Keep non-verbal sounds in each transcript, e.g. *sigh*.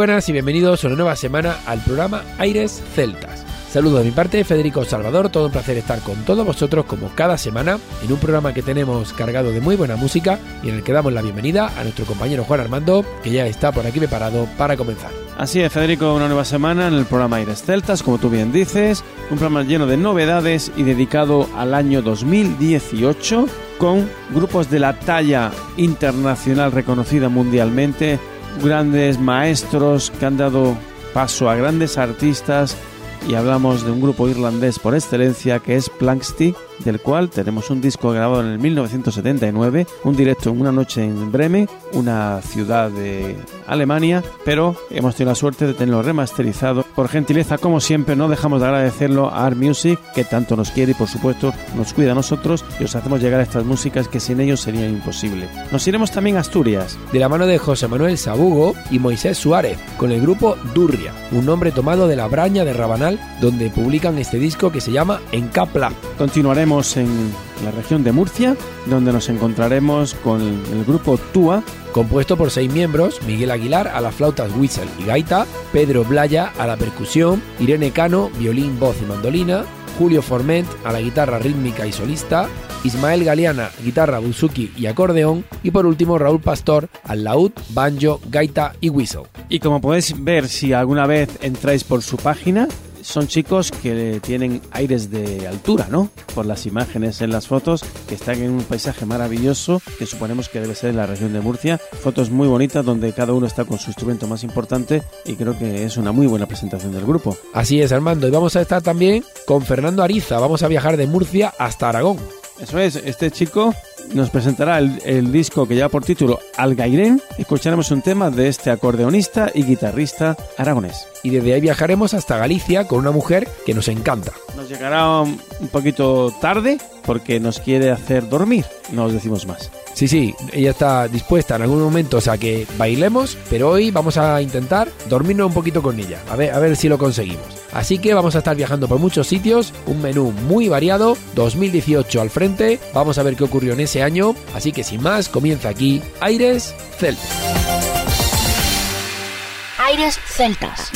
Buenas y bienvenidos a una nueva semana al programa Aires Celtas. Saludos de mi parte, Federico Salvador, todo un placer estar con todos vosotros como cada semana en un programa que tenemos cargado de muy buena música y en el que damos la bienvenida a nuestro compañero Juan Armando, que ya está por aquí preparado para comenzar. Así es, Federico, una nueva semana en el programa Aires Celtas, como tú bien dices, un programa lleno de novedades y dedicado al año 2018 con grupos de la talla internacional reconocida mundialmente grandes maestros que han dado paso a grandes artistas y hablamos de un grupo irlandés por excelencia que es Plankstick del cual tenemos un disco grabado en el 1979, un directo en una noche en Bremen, una ciudad de Alemania, pero hemos tenido la suerte de tenerlo remasterizado. Por gentileza, como siempre, no dejamos de agradecerlo a Art Music, que tanto nos quiere y por supuesto nos cuida a nosotros y os hacemos llegar estas músicas que sin ellos sería imposible. Nos iremos también a Asturias. De la mano de José Manuel Sabugo y Moisés Suárez, con el grupo Durria, un nombre tomado de la Braña de Rabanal, donde publican este disco que se llama Encapla. Continuaremos en la región de Murcia, donde nos encontraremos con el grupo Tua, compuesto por seis miembros, Miguel Aguilar a las flautas whistle y gaita, Pedro Blaya a la percusión, Irene Cano, violín, voz y mandolina, Julio Forment a la guitarra rítmica y solista, Ismael Galeana, guitarra, buzuki y acordeón, y por último Raúl Pastor al laúd, banjo, gaita y whistle. Y como podéis ver si alguna vez entráis por su página, son chicos que tienen aires de altura, ¿no? Por las imágenes en las fotos, que están en un paisaje maravilloso, que suponemos que debe ser en la región de Murcia. Fotos muy bonitas donde cada uno está con su instrumento más importante y creo que es una muy buena presentación del grupo. Así es, Armando. Y vamos a estar también con Fernando Ariza. Vamos a viajar de Murcia hasta Aragón. Eso es, este chico nos presentará el, disco que lleva por título Algairén. Escucharemos un tema de este acordeonista y guitarrista aragonés. Y desde ahí viajaremos hasta Galicia con una mujer que nos encanta. Nos llegará un poquito tarde porque nos quiere hacer dormir, no os decimos más. Sí, sí, ella está dispuesta en algún momento a que bailemos, pero hoy vamos a intentar dormirnos un poquito con ella, a ver, a ver si lo conseguimos. Así que vamos a estar viajando por muchos sitios, un menú muy variado, 2018 al frente, vamos a ver qué ocurrió en ese año, así que sin más, comienza aquí Aires Celtas. Aires Celtas.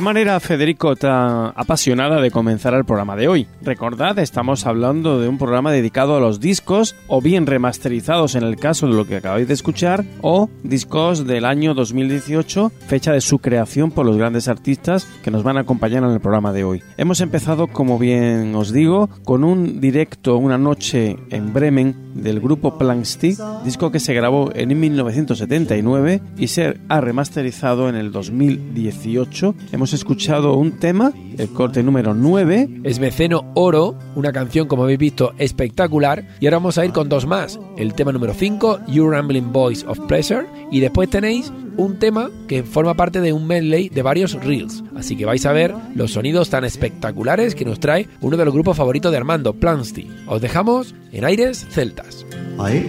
Qué manera, Federico, tan apasionada de comenzar el programa de hoy. Recordad, estamos hablando de un programa dedicado a los discos, o bien remasterizados en el caso de lo que acabáis de escuchar, o discos del año 2018, fecha de su creación por los grandes artistas que nos van a acompañar en el programa de hoy. Hemos empezado, como bien os digo, con un directo una noche en Bremen del grupo Plankstick, disco que se grabó en 1979 y se ha remasterizado en el 2018 hemos escuchado un tema, el corte número 9. Es Meceno Oro, una canción, como habéis visto, espectacular. Y ahora vamos a ir con dos más. El tema número 5, You Rambling Boys of Pleasure. Y después tenéis un tema que forma parte de un medley de varios reels. Así que vais a ver los sonidos tan espectaculares que nos trae uno de los grupos favoritos de Armando, Plansty. Os dejamos en aires celtas. I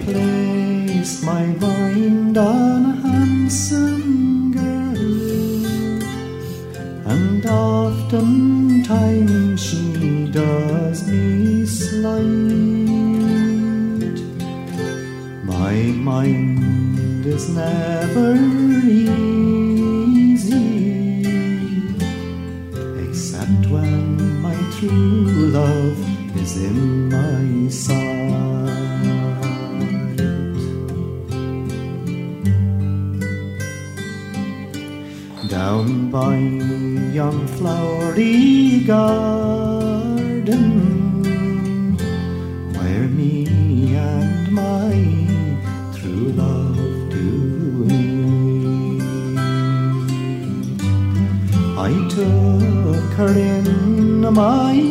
my mind on a handsome and oftentimes she does me slight. My mind is never easy, except when my true love is in my sight. Yon flowery garden where me and my true love do meet. I took her in my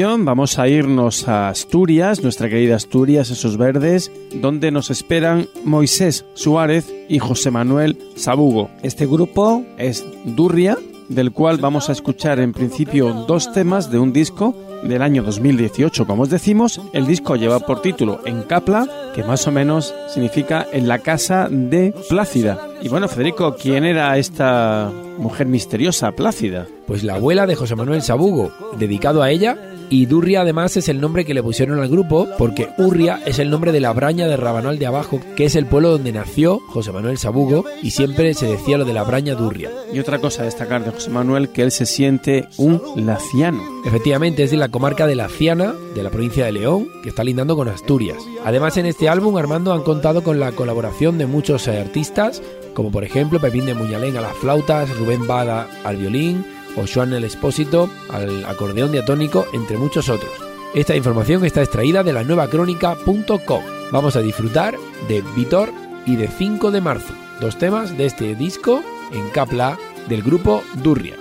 Vamos a irnos a Asturias, nuestra querida Asturias, esos verdes, donde nos esperan Moisés Suárez y José Manuel Sabugo. Este grupo es Durria, del cual vamos a escuchar en principio dos temas de un disco del año 2018. Como os decimos, el disco lleva por título En Capla, que más o menos significa en la casa de Plácida. Y bueno, Federico, ¿quién era esta mujer misteriosa, Plácida? Pues la abuela de José Manuel Sabugo, dedicado a ella, y Durria además es el nombre que le pusieron al grupo porque Urria es el nombre de la braña de Rabanal de Abajo, que es el pueblo donde nació José Manuel Sabugo y siempre se decía lo de la braña Durria. Y otra cosa a destacar de José Manuel, que él se siente un laciano. Efectivamente, es de la comarca de La Ciana, de la provincia de León, que está lindando con Asturias. Además, en este álbum, Armando han contado con la colaboración de muchos eh, artistas, como por ejemplo Pepín de Muñalén a las flautas, Rubén Bada al violín, o Joan el Expósito al acordeón diatónico, entre muchos otros. Esta información está extraída de la nueva crónica.com. Vamos a disfrutar de Vitor y de 5 de marzo, dos temas de este disco en capla del grupo Durria.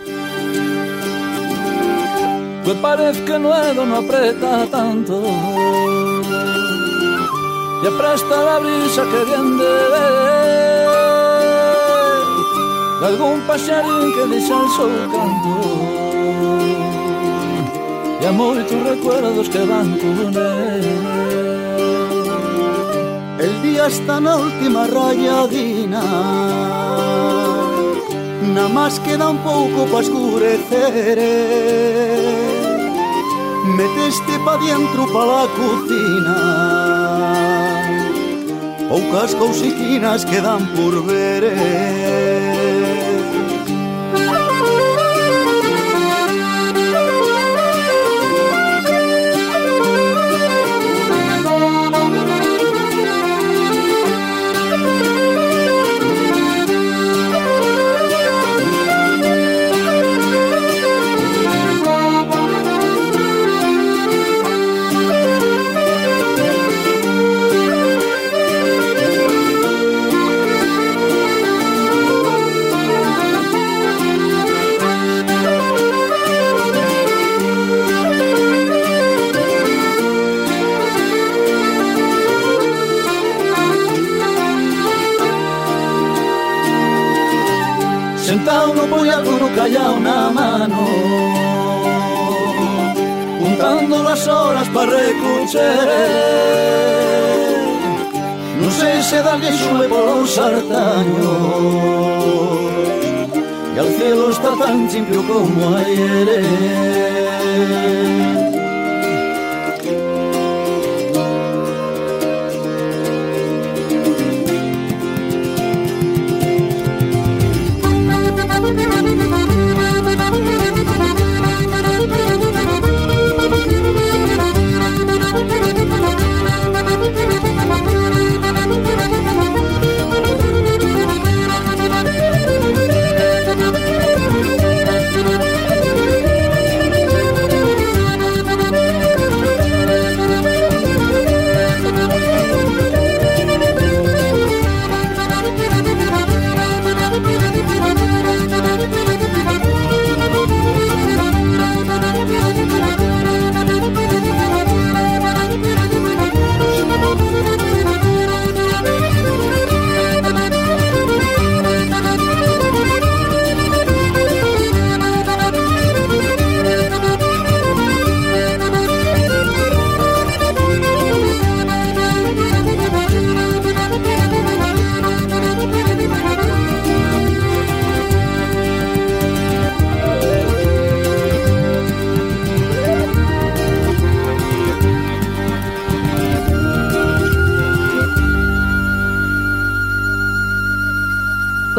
Pues parece que nuevo no aprieta tanto Y presta la brisa que viene algún paxarín que sol canto E a moitos recuerdos que van con él. El día está na última rayadina. Nada más queda un pouco pa escurecer Meteste pa dientro pa la cocina. Poucas cousiquinas quedan por ver ya una mano Juntando las horas para reconchere Non sei se da que sube por os sartaños E al cielo está tan limpio como ayer.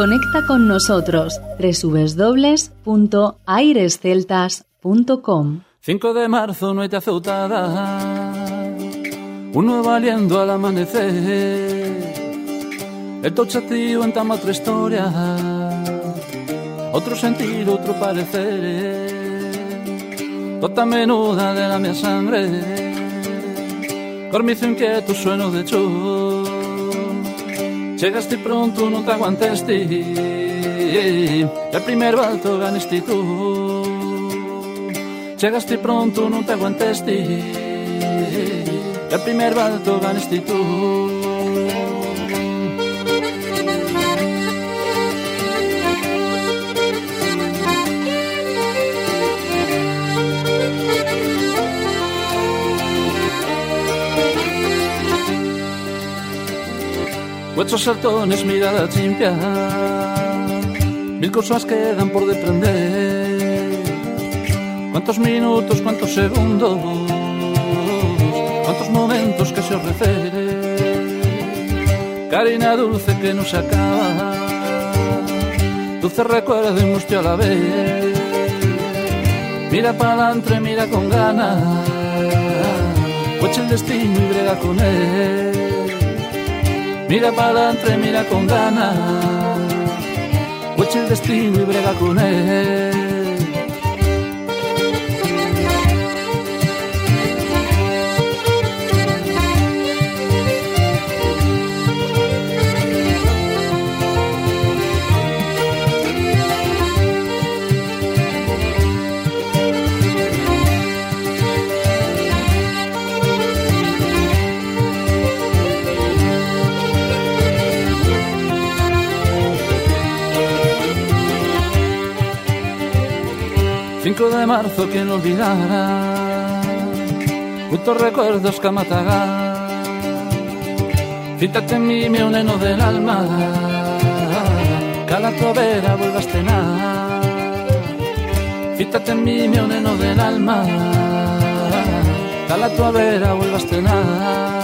Conecta con nosotros www.airesceltas.com 5 de marzo, noite azoutada Un nuevo aliento al amanecer. El tocha tío entama otra historia. Otro sentir, otro parecer. Tota menuda de la mia sangre. Cormizo inquieto, sueno de chu Chegaste pronto, non te aguanteste E al primer balto ganesti tú Chegaste pronto, non te aguanteste E al primer balto ganesti tú Cochos saltones, mirada chimpia Mil cosas quedan por deprender. Cuántos minutos, cuántos segundos Cuántos momentos que se os Carina dulce que nos acaba Dulce recuerdo y mustio a la vez. Mira para adelante, mira con ganas Coche el destino y brega con él. Mira para adelante, mira con ganas. Coche el destino y brega con él de marzo, quien olvidara? Juntos recuerdos que mataga. Fítate en mí, mi neno del alma, que a la vuelvas a cenar. Fítate en mí, mi neno del alma, que a la vuelvas a cenar.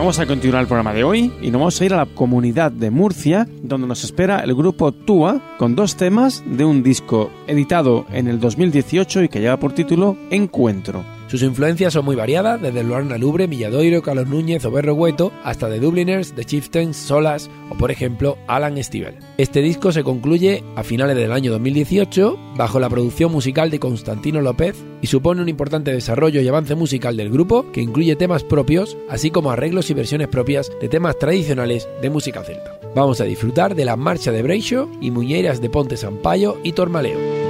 Vamos a continuar el programa de hoy y nos vamos a ir a la comunidad de Murcia, donde nos espera el grupo Tua con dos temas de un disco editado en el 2018 y que lleva por título Encuentro. Sus influencias son muy variadas, desde Luarna Lubre, Milladoiro, Carlos Núñez o Berro Hueto, hasta The Dubliners, The Chieftains, Solas o, por ejemplo, Alan Stivell. Este disco se concluye a finales del año 2018 bajo la producción musical de Constantino López y supone un importante desarrollo y avance musical del grupo que incluye temas propios, así como arreglos y versiones propias de temas tradicionales de música celta. Vamos a disfrutar de la marcha de Breixo y Muñeiras de Ponte Sampaio y Tormaleo.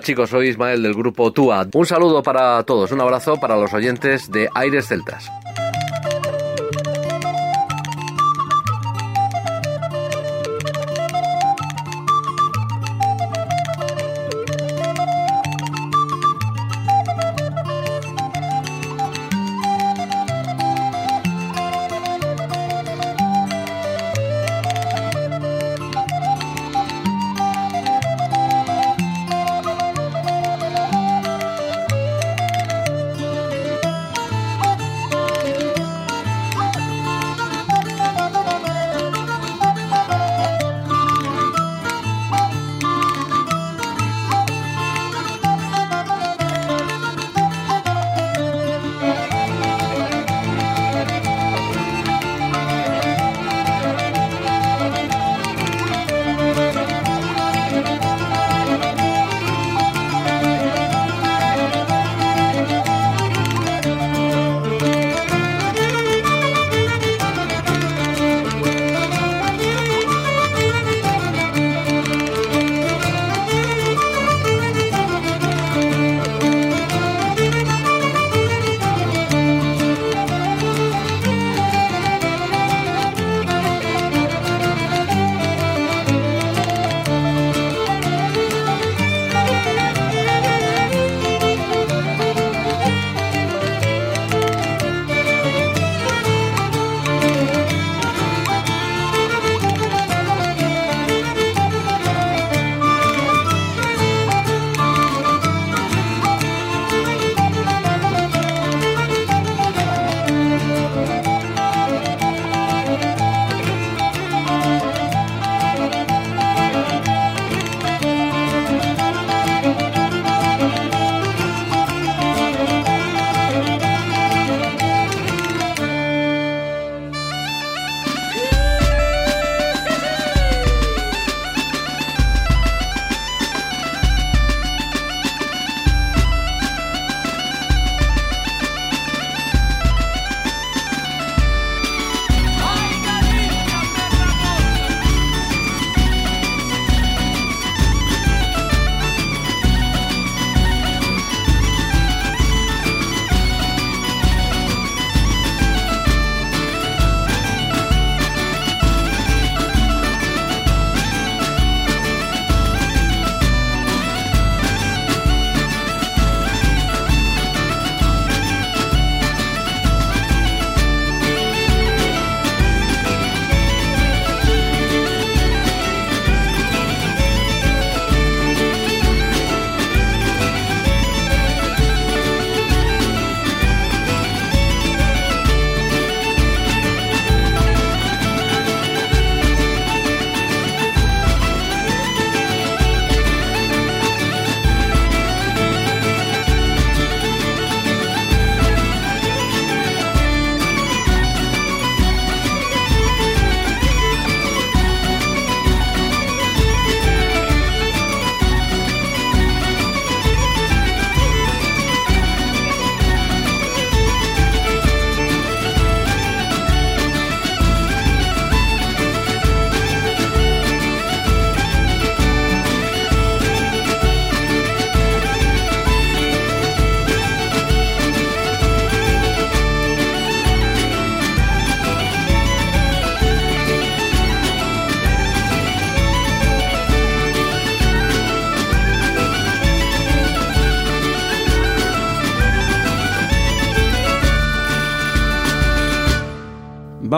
Chicos, soy Ismael del grupo TUA. Un saludo para todos, un abrazo para los oyentes de Aires Celtas.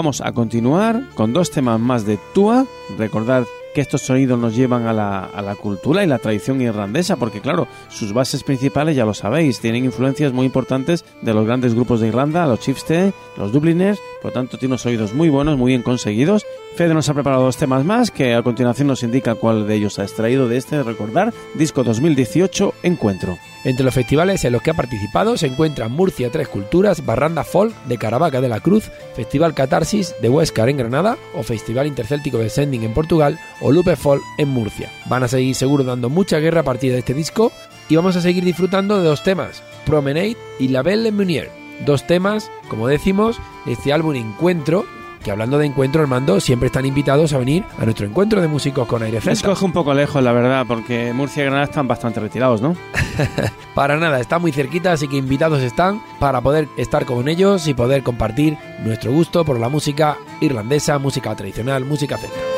Vamos a continuar con dos temas más de Tua. Recordad que estos sonidos nos llevan a la, a la, cultura y la tradición irlandesa, porque claro, sus bases principales, ya lo sabéis, tienen influencias muy importantes de los grandes grupos de Irlanda, los Chiefs, los Dubliners, por lo tanto tiene unos oídos muy buenos, muy bien conseguidos. Fede nos ha preparado dos temas más, que a continuación nos indica cuál de ellos ha extraído de este, recordar, disco 2018, Encuentro. Entre los festivales en los que ha participado se encuentran Murcia Tres Culturas, Barranda Folk de Caravaca de la Cruz, Festival Catarsis de Huescar en Granada o Festival Intercéltico de Sending en Portugal o Lupe Folk en Murcia. Van a seguir seguro dando mucha guerra a partir de este disco y vamos a seguir disfrutando de dos temas, Promenade y La Belle Meunier. Dos temas, como decimos, de este álbum Encuentro que hablando de encuentro, Armando, siempre están invitados a venir a nuestro encuentro de músicos con aire celta. Escoge un poco lejos, la verdad, porque Murcia y Granada están bastante retirados, ¿no? *laughs* para nada, está muy cerquita, así que invitados están para poder estar con ellos y poder compartir nuestro gusto por la música irlandesa, música tradicional, música celta.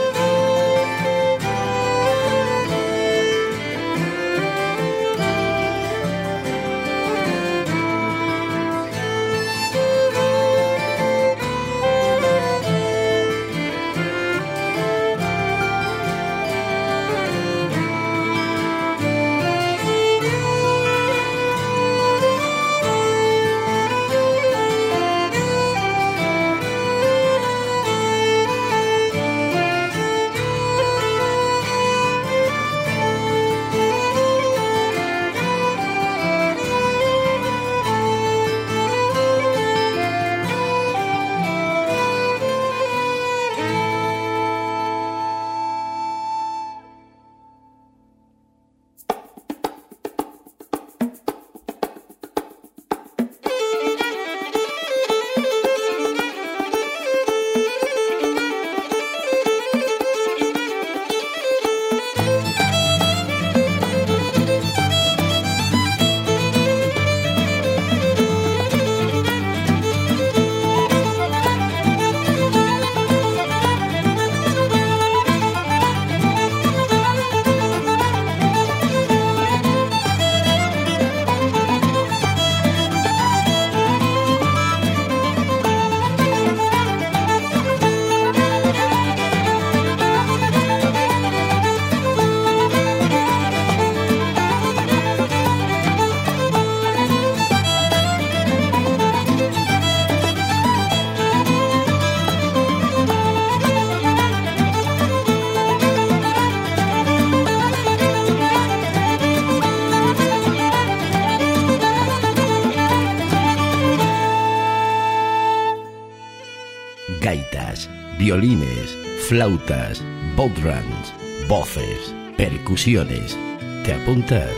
Violines, flautas, bodhrans, voces, percusiones. ¿Te apuntas?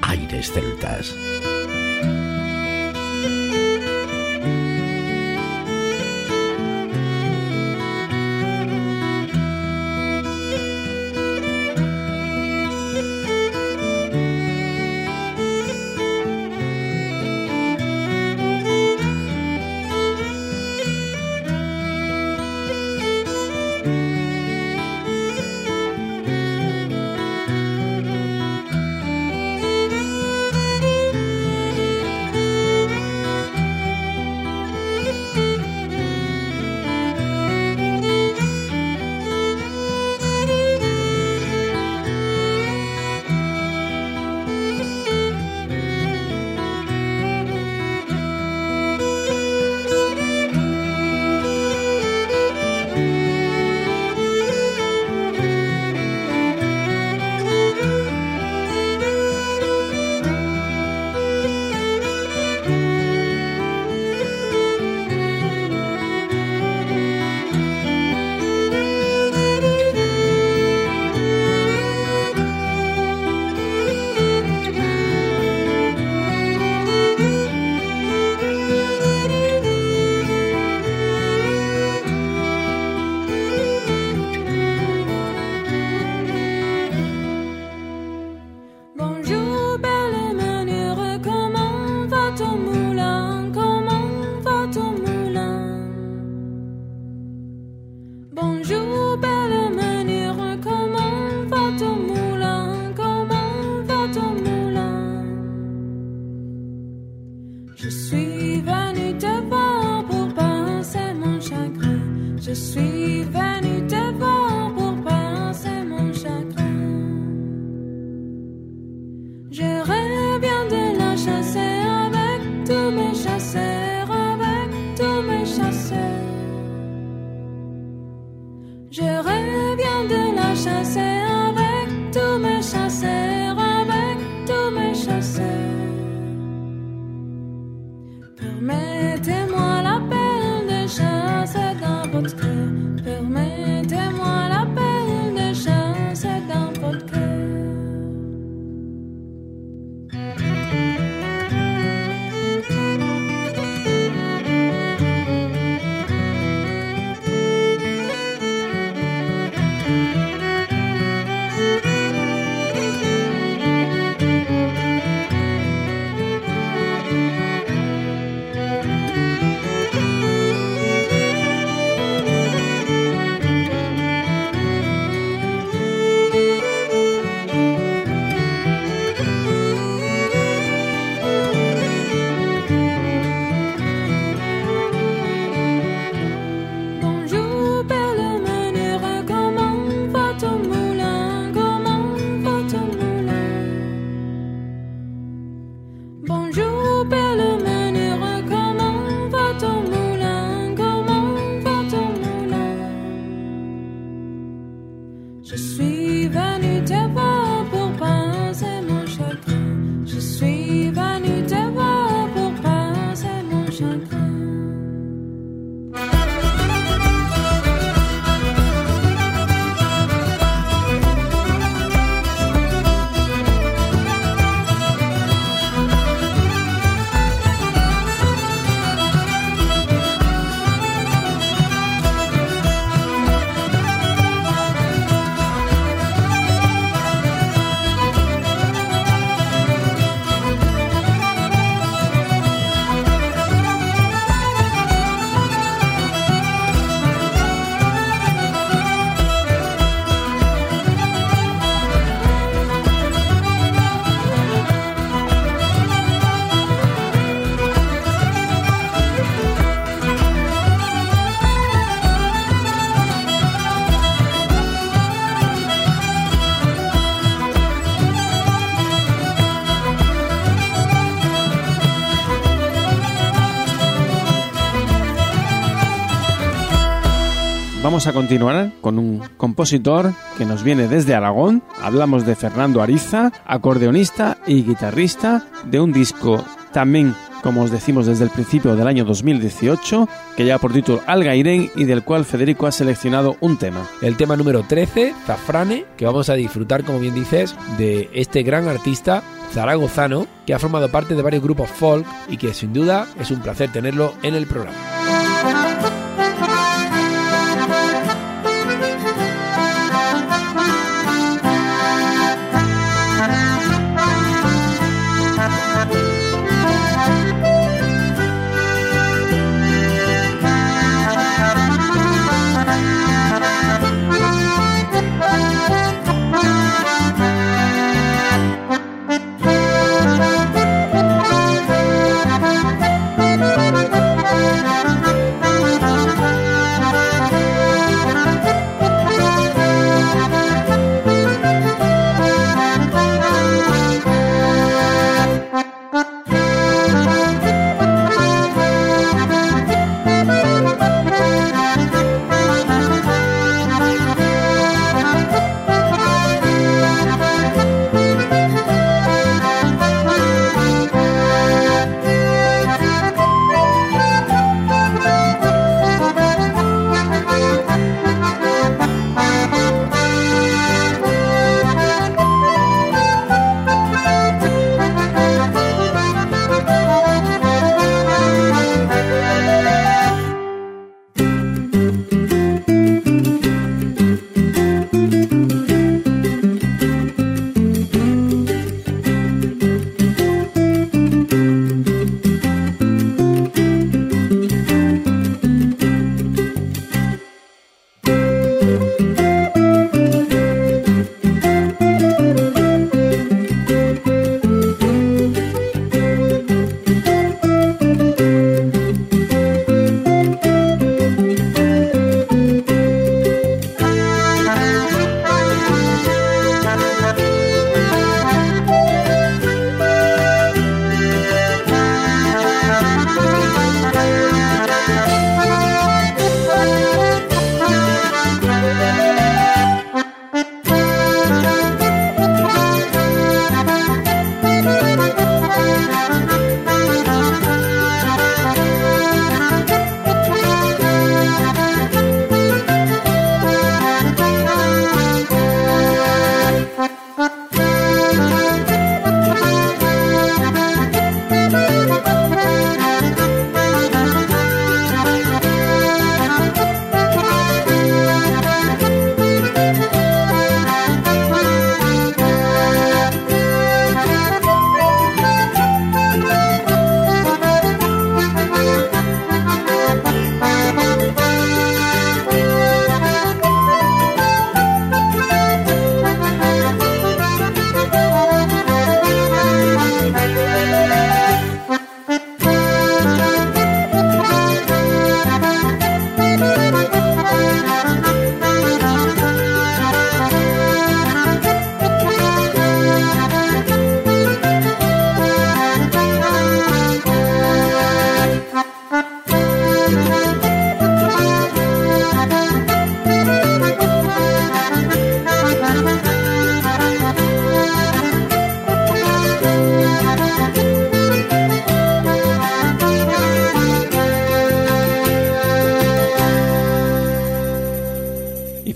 Aires celtas. Vamos a continuar con un compositor que nos viene desde Aragón. Hablamos de Fernando Ariza, acordeonista y guitarrista de un disco también como os decimos desde el principio del año 2018, que lleva por título Algairén y del cual Federico ha seleccionado un tema. El tema número 13, Zafrane, que vamos a disfrutar, como bien dices, de este gran artista zaragozano que ha formado parte de varios grupos folk y que sin duda es un placer tenerlo en el programa.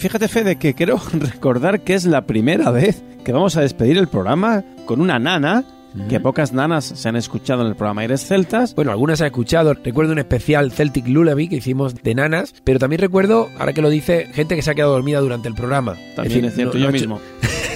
Fíjate, Fede, que quiero *laughs* recordar que es la primera vez que vamos a despedir el programa con una nana que pocas nanas se han escuchado en el programa Aires Celtas. Bueno, algunas se han escuchado. Recuerdo un especial Celtic Lullaby que hicimos de nanas, pero también recuerdo, ahora que lo dice, gente que se ha quedado dormida durante el programa. También es cierto, yo mismo.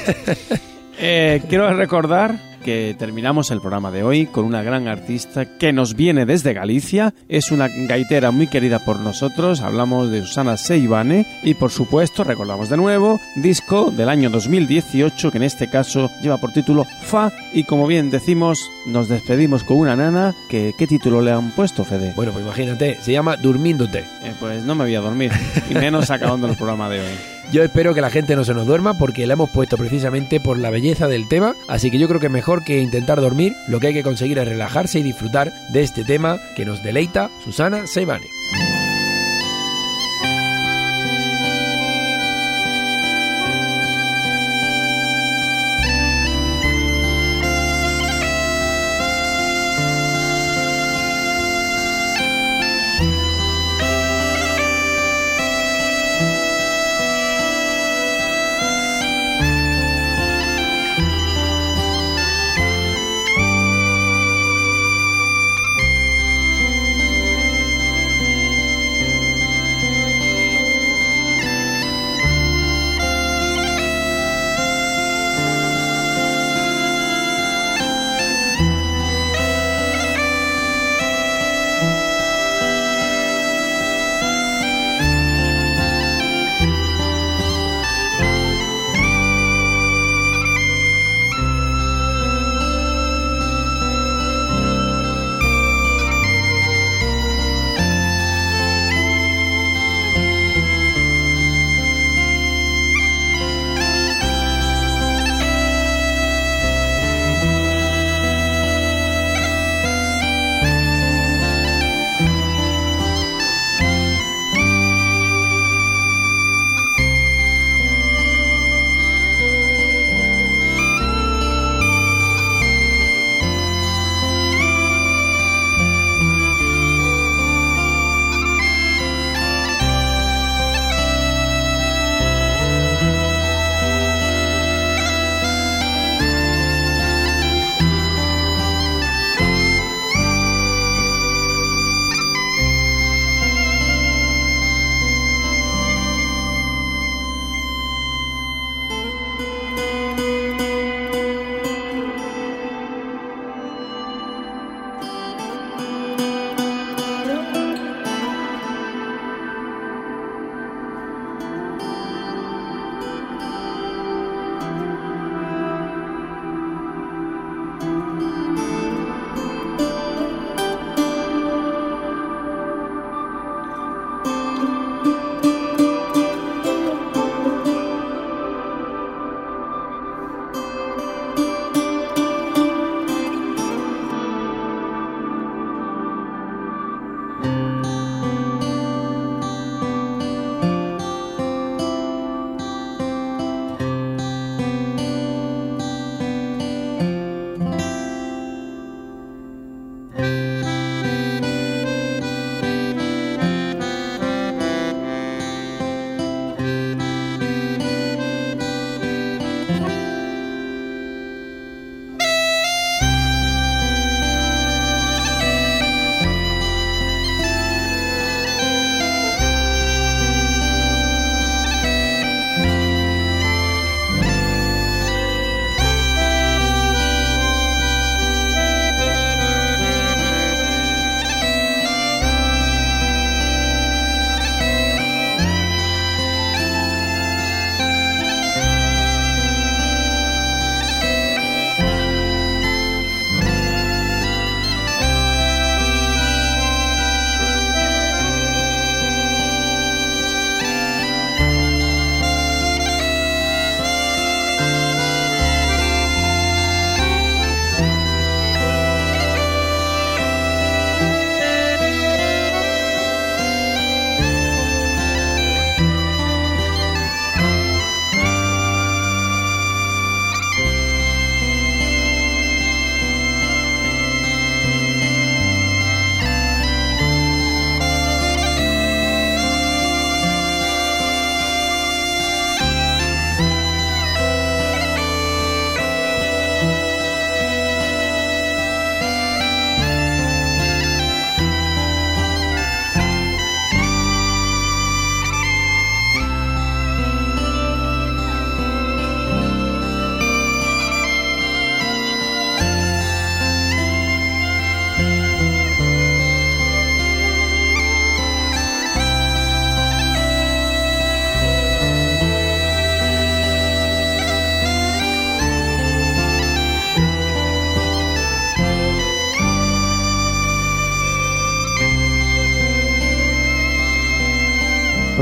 *laughs* eh, quiero recordar que terminamos el programa de hoy con una gran artista que nos viene desde Galicia. Es una gaitera muy querida por nosotros. Hablamos de Susana Seibane y por supuesto recordamos de nuevo disco del año 2018 que en este caso lleva por título Fa y como bien decimos nos despedimos con una nana que ¿qué título le han puesto Fede? Bueno, pues imagínate, se llama Durmiéndote. Eh, pues no me voy a dormir y menos acabando el programa de hoy. *laughs* Yo espero que la gente no se nos duerma porque la hemos puesto precisamente por la belleza del tema, así que yo creo que mejor que intentar dormir, lo que hay que conseguir es relajarse y disfrutar de este tema que nos deleita Susana Seibane.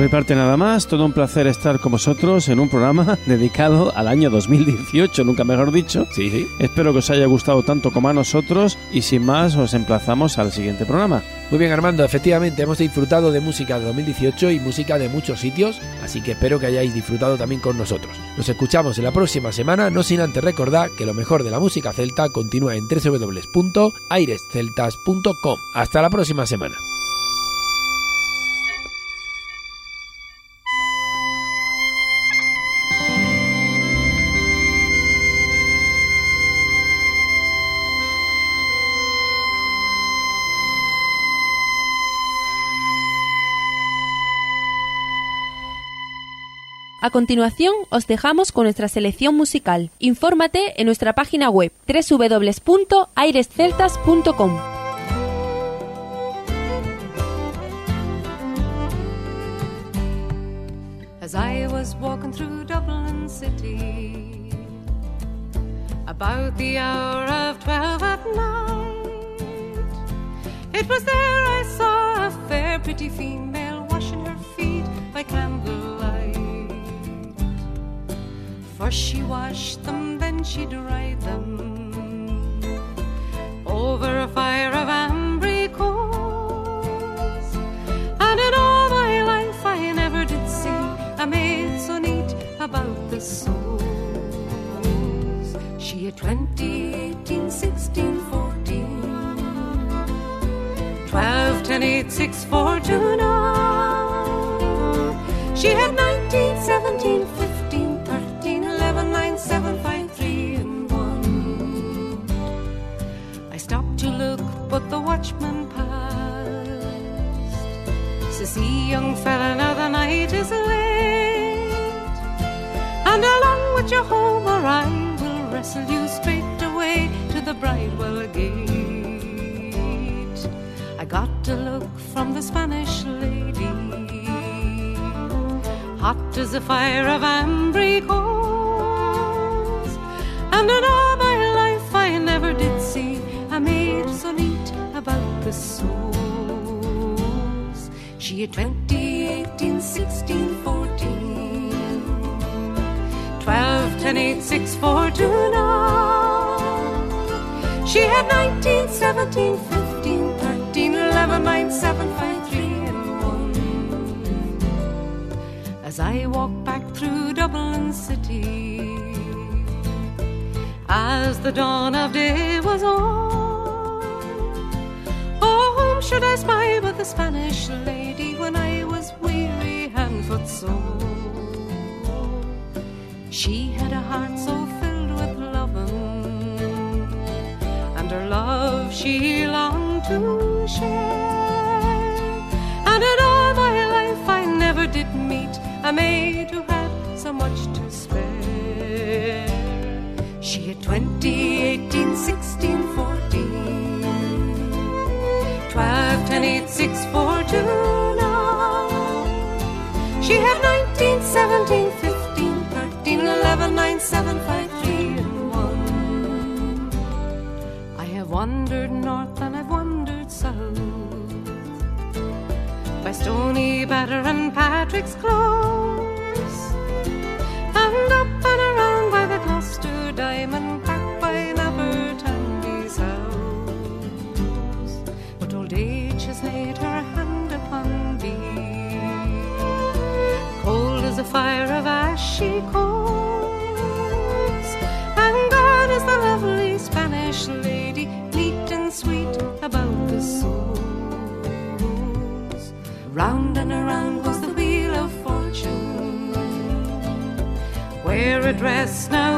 Mi parte nada más, todo un placer estar con vosotros en un programa *laughs* dedicado al año 2018, nunca mejor dicho. Sí, sí. Espero que os haya gustado tanto como a nosotros y sin más os emplazamos al siguiente programa. Muy bien Armando, efectivamente hemos disfrutado de música de 2018 y música de muchos sitios, así que espero que hayáis disfrutado también con nosotros. Nos escuchamos en la próxima semana, no sin antes recordar que lo mejor de la música celta continúa en www.airesceltas.com. Hasta la próxima semana. A continuación, os dejamos con nuestra selección musical. Infórmate en nuestra página web www.airesceltas.com. As I was walking through Dublin City, about the hour of twelve at night, it was there I saw a fair, pretty female washing her feet by candlelight. First she washed them, then she dried them over a fire of ambry coals. And in all my life I never did see a maid so neat about the soles. She had 20, 18, 16, 14, 12, 10, 8, 6, 4, 2, 9. She had 19, 17, 15, the watchman passed. Says he, young fella, now the night is late. And along with your home, or I will wrestle you straight away to the Bridewell gate. I got a look from the Spanish lady, hot as a fire of ambry coals. And in all my life I never did see a maid so about the soles. She had 20, 18, 16, 14, 12, 10, 8, 6, 4, 2, 9. She had 19, 17, 15, 13, 11, 9, 7, 5, 3, and 1. As I walk back through Dublin City, as the dawn of day was on, should I spy but the Spanish lady when I was weary, and footsore? She had a heart so filled with loving, and her love she longed to share. And in all my life I never did meet a maid who had so much to spare. She had 20, 18, 16, 14, Five, ten, eight, six, four, two, nine. She had nineteen seventeen fifteen thirteen eleven nine seven five three and one. I have wandered north and I've wandered south by Stony Batter and Patrick's Close. Fire of ashy coals, and gone is the lovely Spanish lady, neat and sweet about the soles. Round and around goes the wheel of fortune, where a dress now